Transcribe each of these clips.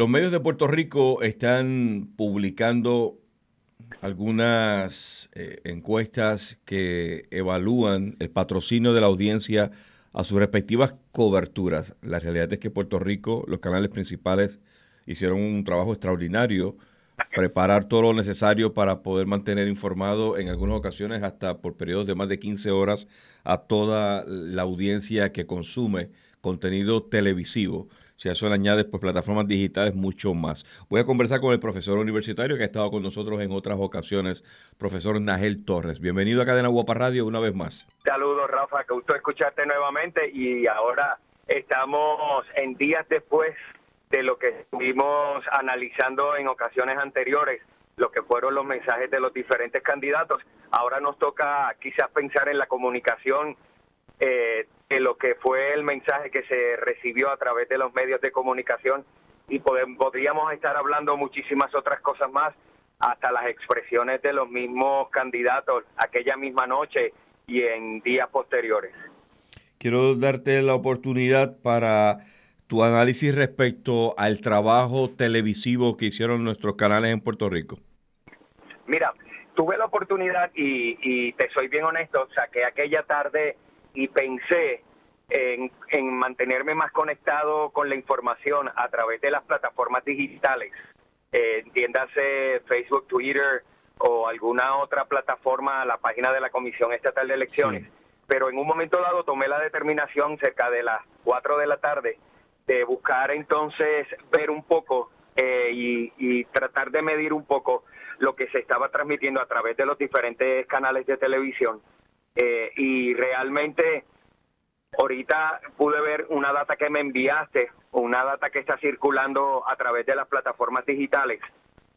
Los medios de Puerto Rico están publicando algunas eh, encuestas que evalúan el patrocinio de la audiencia a sus respectivas coberturas. La realidad es que Puerto Rico, los canales principales hicieron un trabajo extraordinario, preparar todo lo necesario para poder mantener informado en algunas ocasiones hasta por periodos de más de 15 horas a toda la audiencia que consume contenido televisivo. Si a eso le añades pues, plataformas digitales, mucho más. Voy a conversar con el profesor universitario que ha estado con nosotros en otras ocasiones, profesor Nagel Torres. Bienvenido a Cadena Guapa Radio una vez más. Saludos, Rafa, que gusto escucharte nuevamente y ahora estamos en días después de lo que estuvimos analizando en ocasiones anteriores, lo que fueron los mensajes de los diferentes candidatos. Ahora nos toca quizás pensar en la comunicación eh, de lo que fue el mensaje que se recibió a través de los medios de comunicación y podríamos estar hablando muchísimas otras cosas más, hasta las expresiones de los mismos candidatos aquella misma noche y en días posteriores. Quiero darte la oportunidad para tu análisis respecto al trabajo televisivo que hicieron nuestros canales en Puerto Rico. Mira, tuve la oportunidad y, y te soy bien honesto, saqué aquella tarde y pensé en, mantenerme más conectado con la información a través de las plataformas digitales, eh, entiéndase Facebook, Twitter o alguna otra plataforma, la página de la Comisión Estatal de Elecciones. Pero en un momento dado tomé la determinación cerca de las 4 de la tarde de buscar entonces ver un poco eh, y, tratar de medir un poco lo que se estaba transmitiendo a través de los diferentes canales de televisión eh, y realmente ahorita pude ver una data que me enviaste, una data que está circulando a través de las plataformas digitales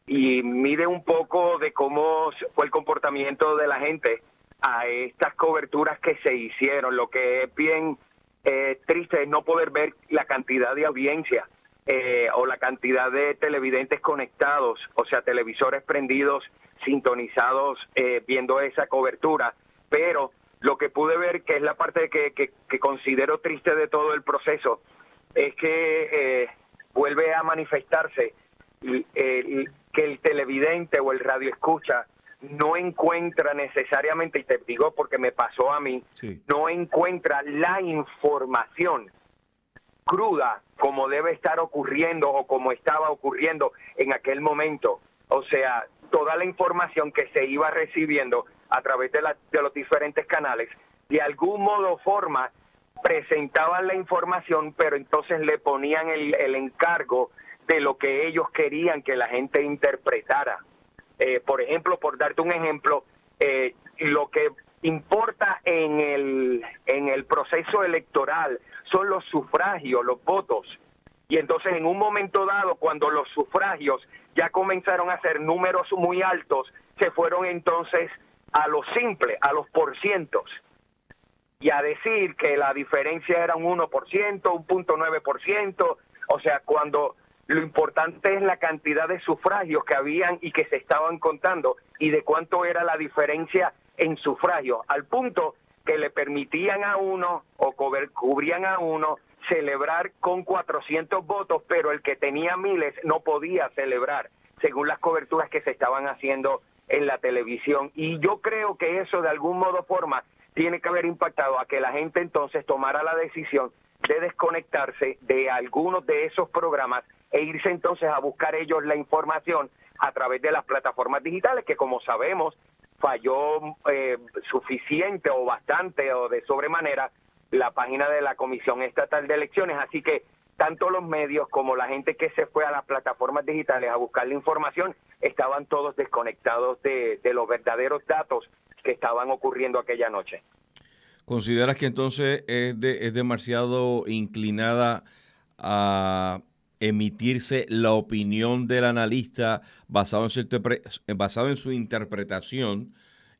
y mide un poco de cómo fue el comportamiento de la gente a estas coberturas que se hicieron. Lo que es bien eh, triste es no poder ver la cantidad de audiencia eh, o la cantidad de televidentes conectados, o sea, televisores prendidos, sintonizados, viendo esa cobertura pero lo que pude ver, que es la parte que, que, considero triste de todo el proceso, es que eh, vuelve a manifestarse que el televidente o el radio escucha no encuentra necesariamente, y te digo porque me pasó a mí, no encuentra la información cruda como debe estar ocurriendo o como estaba ocurriendo en aquel momento. O sea, toda la información que se iba recibiendo a través de, de los diferentes canales, de algún modo o forma presentaban la información, pero entonces le ponían el, el encargo de lo que ellos querían que la gente interpretara. Eh, por ejemplo, por darte un ejemplo, eh, lo que importa en el, en el proceso electoral son los sufragios, los votos. Y entonces en un momento dado, cuando los sufragios ya comenzaron a ser números muy altos, se fueron entonces a lo simple, a los porcientos, y a decir que la diferencia era un 1%, un punto 9%, o sea, cuando lo importante es la cantidad de sufragios que habían y que se estaban contando y de cuánto era la diferencia en sufragios, al punto que le permitían a uno o cubrían a uno celebrar con 400 votos, pero el que tenía miles no podía celebrar, según las coberturas que se estaban haciendo en la televisión. Y yo creo que eso de algún modo forma tiene que haber impactado a que la gente entonces tomara la decisión de desconectarse de algunos de esos programas e irse entonces a buscar ellos la información a través de las plataformas digitales que como sabemos falló eh, suficiente o bastante o de sobremanera la página de la Comisión Estatal de Elecciones. Así que tanto los medios como la gente que se fue a las plataformas digitales a buscar la información estaban todos desconectados de, los verdaderos datos que estaban ocurriendo aquella noche. ¿Consideras que entonces es, es demasiado inclinada a emitirse la opinión del analista basado en, su, basado en su interpretación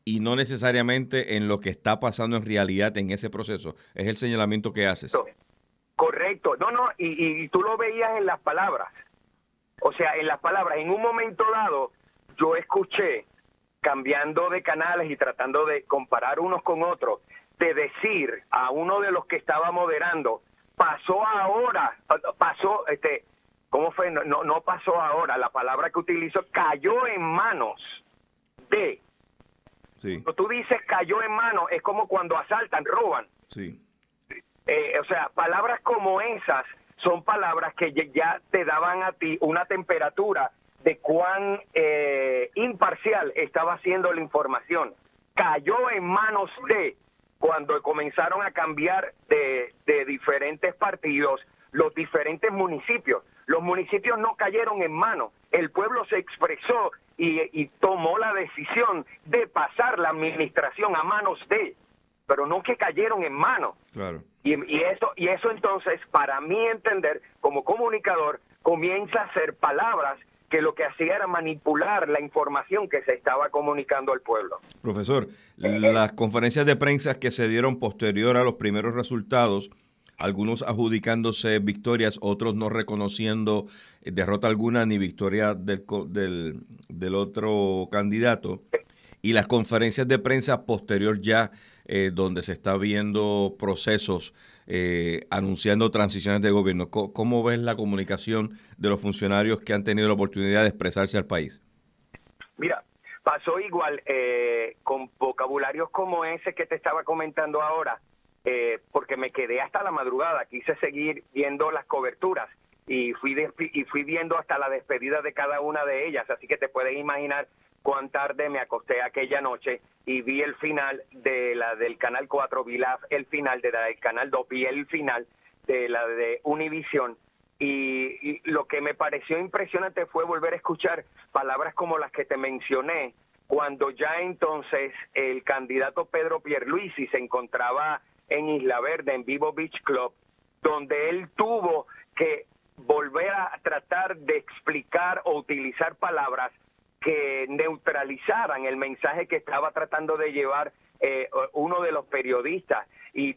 y no necesariamente en lo que está pasando en realidad en ese proceso? Es el señalamiento que haces. Correcto, no, no, y, tú lo veías en las palabras. O sea, en las palabras, en un momento dado, yo escuché, cambiando de canales y tratando de comparar unos con otros, de decir a uno de los que estaba moderando, pasó ahora, pasó, este, ¿Cómo fue? No, no, pasó ahora. La palabra que utilizo cayó en manos de. Sí. Cuando tú dices cayó en manos, es como cuando asaltan, roban. Sí. Eh, o sea, palabras como esas son palabras que ya te daban a ti una temperatura de cuán eh, imparcial estaba siendo la información. Cayó en manos de cuando comenzaron a cambiar de, de diferentes partidos los diferentes municipios. Los municipios no cayeron en mano, el pueblo se expresó y, tomó la decisión de pasar la administración a manos de, pero no que cayeron en mano. Claro. Y, y, eso, y eso entonces, para mí entender, como comunicador, comienza a ser palabras que lo que hacía era manipular la información que se estaba comunicando al pueblo. Profesor, las conferencias de prensa que se dieron posterior a los primeros resultados, algunos adjudicándose victorias, otros no reconociendo eh, derrota alguna ni victoria del, del, del otro candidato, y las conferencias de prensa posterior ya, eh, donde se está viendo procesos eh, anunciando transiciones de gobierno. ¿Cómo, ves la comunicación de los funcionarios que han tenido la oportunidad de expresarse al país? Mira, pasó igual eh, con vocabularios como ese que te estaba comentando ahora, eh, porque me quedé hasta la madrugada, quise seguir viendo las coberturas y fui, y fui viendo hasta la despedida de cada una de ellas, así que te puedes imaginar cuán tarde me acosté aquella noche y vi el final de la del Canal 4, vi la, el final de la del Canal 2, vi el final de la de Univision. Y, lo que me pareció impresionante fue volver a escuchar palabras como las que te mencioné cuando ya entonces el candidato Pedro Pierluisi se encontraba en Isla Verde, en Vivo Beach Club, donde él tuvo que volver a tratar de explicar o utilizar palabras que neutralizaran el mensaje que estaba tratando de llevar eh, uno de los periodistas. Y,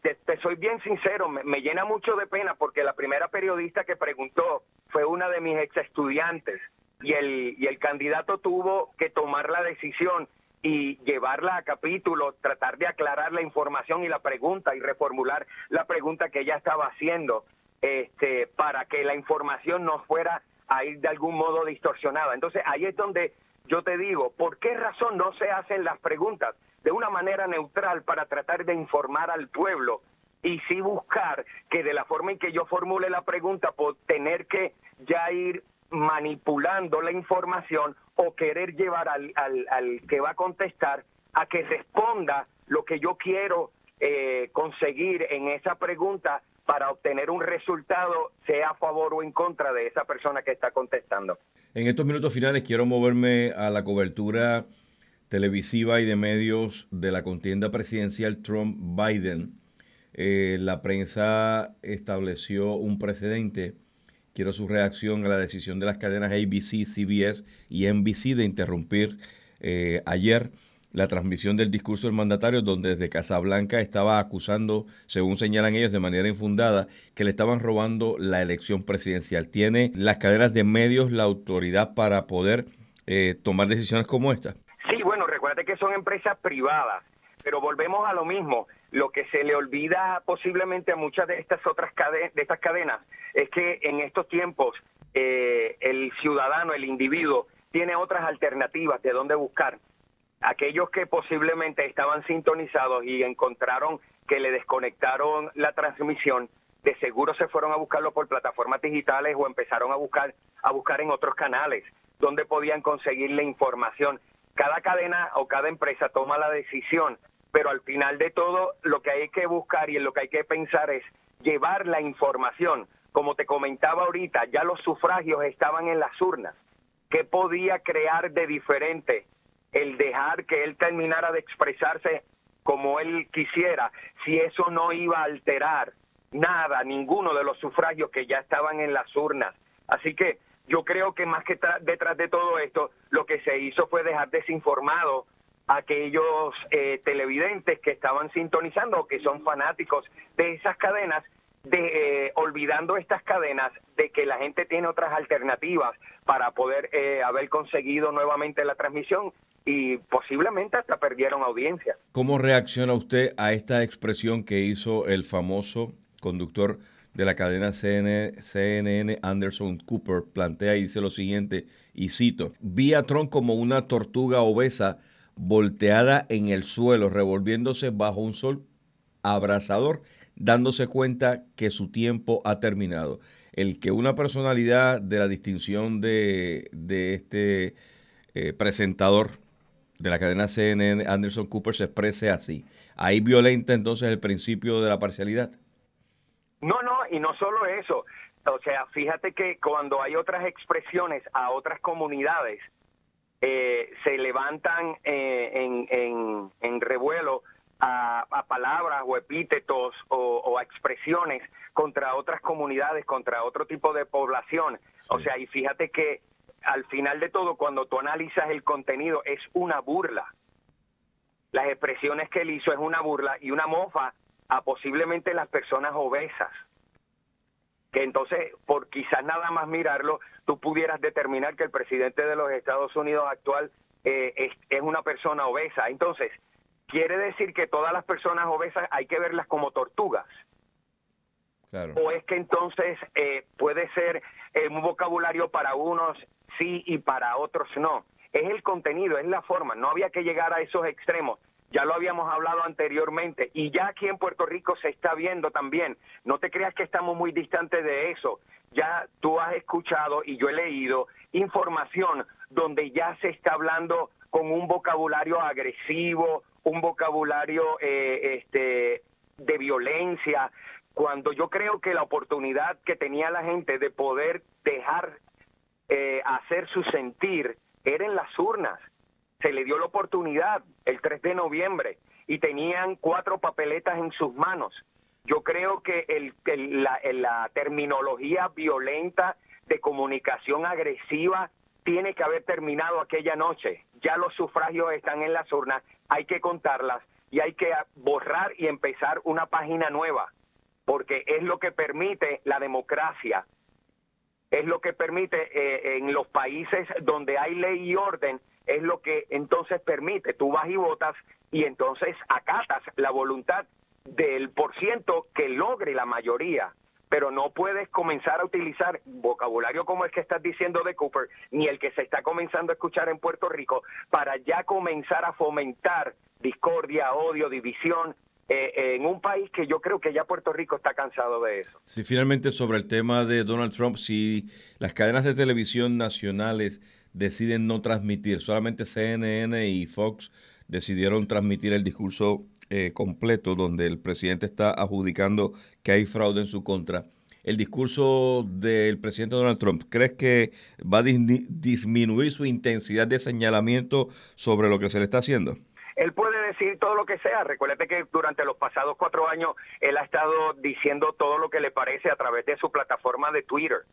te, soy bien sincero, me, llena mucho de pena porque la primera periodista que preguntó fue una de mis ex estudiantes y el, y el candidato tuvo que tomar la decisión y llevarla a capítulo, tratar de aclarar la información y la pregunta y reformular la pregunta que ella estaba haciendo este, para que la información no fuera a ir de algún modo distorsionada. Entonces ahí es donde yo te digo, ¿por qué razón no se hacen las preguntas de una manera neutral para tratar de informar al pueblo y sí buscar que de la forma en que yo formule la pregunta, por tener que ya ir manipulando la información o querer llevar al, al, que va a contestar a que responda lo que yo quiero eh, conseguir en esa pregunta para obtener un resultado, sea a favor o en contra de esa persona que está contestando. En estos minutos finales quiero moverme a la cobertura televisiva y de medios de la contienda presidencial Trump-Biden. Eh, la prensa estableció un precedente. Quiero su reacción a la decisión de las cadenas ABC, CBS y NBC de interrumpir eh, ayer la transmisión del discurso del mandatario, donde desde Casablanca estaba acusando, según señalan ellos de manera infundada, que le estaban robando la elección presidencial. ¿Tiene las cadenas de medios la autoridad para poder eh, tomar decisiones como esta? Sí, bueno, recuerda que son empresas privadas, pero volvemos a lo mismo. Lo que se le olvida posiblemente a muchas de estas otras cadenas, de estas cadenas es que en estos tiempos eh, el ciudadano, el individuo, tiene otras alternativas de dónde buscar aquellos que posiblemente estaban sintonizados y encontraron que le desconectaron la transmisión, de seguro se fueron a buscarlo por plataformas digitales o empezaron a buscar a buscar en otros canales donde podían conseguir la información. Cada cadena o cada empresa toma la decisión, pero al final de todo lo que hay que buscar y en lo que hay que pensar es llevar la información. Como te comentaba ahorita, ya los sufragios estaban en las urnas. ¿Qué podía crear de diferente el dejar que él terminara de expresarse como él quisiera, si eso no iba a alterar nada, ninguno de los sufragios que ya estaban en las urnas. Así que yo creo que más que detrás de todo esto, lo que se hizo fue dejar desinformado a aquellos eh, televidentes que estaban sintonizando o que son fanáticos de esas cadenas de eh, olvidando estas cadenas de que la gente tiene otras alternativas para poder eh, haber conseguido nuevamente la transmisión y posiblemente hasta perdieron audiencia. ¿Cómo reacciona usted a esta expresión que hizo el famoso conductor de la cadena CNN, Anderson Cooper plantea y dice lo siguiente, y cito, vi a Trump como una tortuga obesa volteada en el suelo, revolviéndose bajo un sol abrasador, dándose cuenta que su tiempo ha terminado. El que una personalidad de la distinción de, este eh, presentador de la cadena CNN, Anderson Cooper, se exprese así. Ahí violenta entonces el principio de la parcialidad. No, no, y no solo eso. O sea, fíjate que cuando hay otras expresiones a otras comunidades, eh, se levantan eh, en, en, en, revuelo a, palabras o epítetos o, a expresiones contra otras comunidades, contra otro tipo de población. O sea, y fíjate que al final de todo, cuando tú analizas el contenido, es una burla. Las expresiones que él hizo es una burla y una mofa a posiblemente las personas obesas. Que entonces, por quizás nada más mirarlo, tú pudieras determinar que el presidente de los Estados Unidos actual eh, es, una persona obesa. Entonces, quiere decir que todas las personas obesas hay que verlas como tortugas. O es que entonces eh, puede ser eh, un vocabulario para unos sí y para otros no. Es el contenido, es la forma. No había que llegar a esos extremos. Ya lo habíamos hablado anteriormente y ya aquí en Puerto Rico se está viendo también. No te creas que estamos muy distantes de eso. Ya tú has escuchado y yo he leído información donde ya se está hablando con un vocabulario agresivo, un vocabulario eh, este, de violencia, cuando yo creo que la oportunidad que tenía la gente de poder dejar eh, hacer su sentir era en las urnas se le dio la oportunidad el 3 de noviembre y tenían cuatro papeletas en sus manos. Yo creo que el, la, la terminología violenta de comunicación agresiva tiene que haber terminado aquella noche. Ya los sufragios están en las urnas, hay que contarlas y hay que borrar y empezar una página nueva, porque es lo que permite la democracia, es lo que permite eh, en los países donde hay ley y orden es lo que entonces permite, tú vas y votas y entonces acatas la voluntad del por ciento que logre la mayoría, pero no puedes comenzar a utilizar vocabulario como el que estás diciendo de Cooper, ni el que se está comenzando a escuchar en Puerto Rico, para ya comenzar a fomentar discordia, odio, división, eh, en un país que yo creo que ya Puerto Rico está cansado de eso. Sí, finalmente sobre el tema de Donald Trump, si las cadenas de televisión nacionales deciden no transmitir. Solamente CNN y Fox decidieron transmitir el discurso eh, completo donde el presidente está adjudicando que hay fraude en su contra. El discurso del presidente Donald Trump, ¿crees que va a disminuir su intensidad de señalamiento sobre lo que se le está haciendo? Él puede decir todo lo que sea. Recuérdate que durante los pasados cuatro años él ha estado diciendo todo lo que le parece a través de su plataforma de Twitter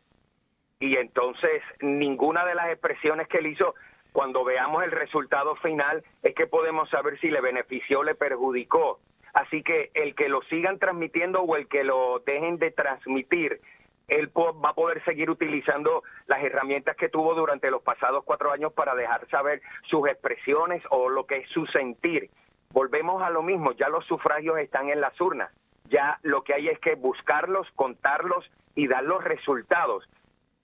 y entonces ninguna de las expresiones que él hizo, cuando veamos el resultado final, es que podemos saber si le benefició o le perjudicó. Así que el que lo sigan transmitiendo o el que lo dejen de transmitir, él va a poder seguir utilizando las herramientas que tuvo durante los pasados cuatro años para dejar saber sus expresiones o lo que es su sentir. Volvemos a lo mismo, ya los sufragios están en las urnas, ya lo que hay es que buscarlos, contarlos y dar los resultados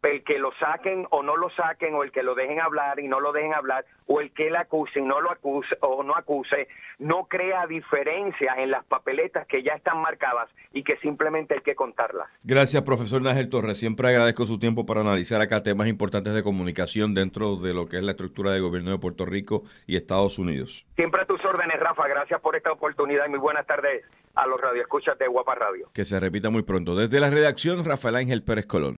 el que lo saquen o no lo saquen, o el que lo dejen hablar y no lo dejen hablar, o el que le acuse y no lo acuse o no acuse, no crea diferencia en las papeletas que ya están marcadas y que simplemente hay que contarlas. Gracias, profesor Nángel Torres. Siempre agradezco su tiempo para analizar acá temas importantes de comunicación dentro de lo que es la estructura de gobierno de Puerto Rico y Estados Unidos. Siempre a tus órdenes, Rafa. Gracias por esta oportunidad y muy buenas tardes a los radioescuchas de Guapa Radio. Que se repita muy pronto. Desde la redacción, Rafael Ángel Pérez Colón.